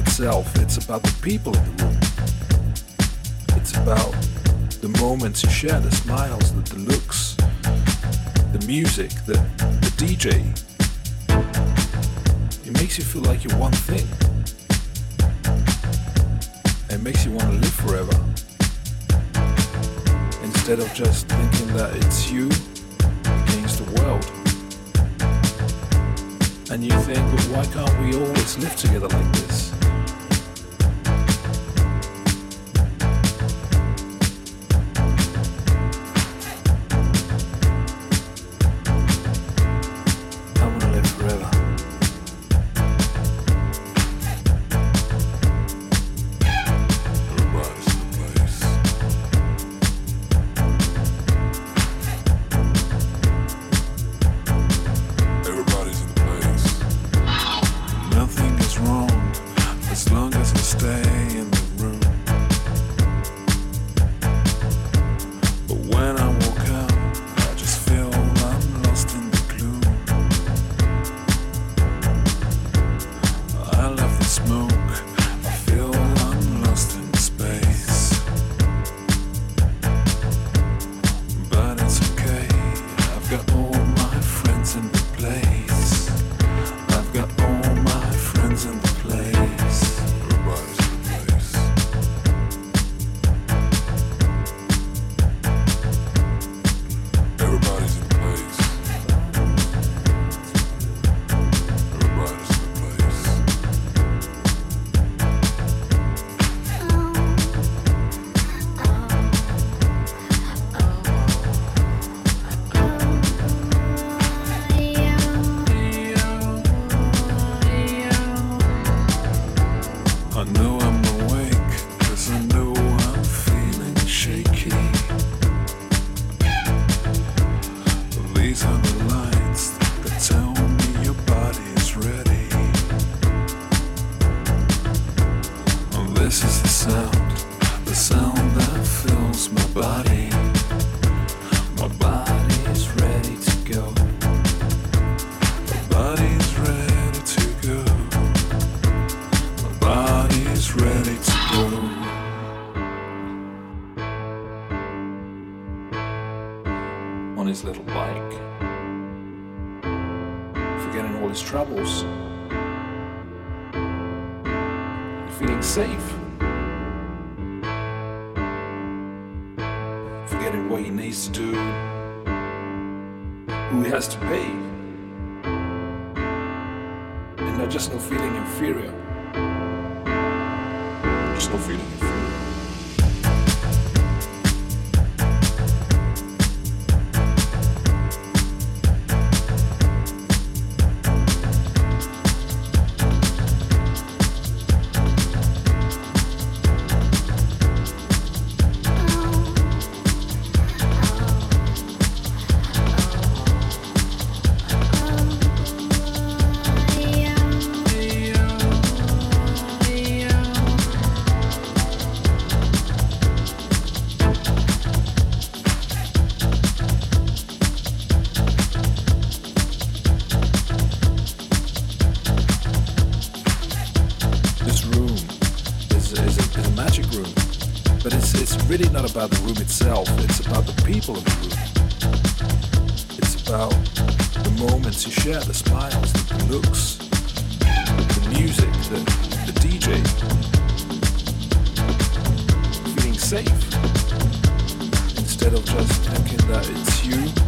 itself, it's about the people in the room. It's about the moments you share, the smiles, the, the looks, the music, the, the DJ. It makes you feel like you're one thing. It makes you want to live forever. Instead of just thinking that it's you against the world and you think, well, why can't we always live together like this? itself, it's about the people in the room. It's about the moments you share, the smiles, the looks, the music, the, the DJ. Feeling safe instead of just thinking that it's you.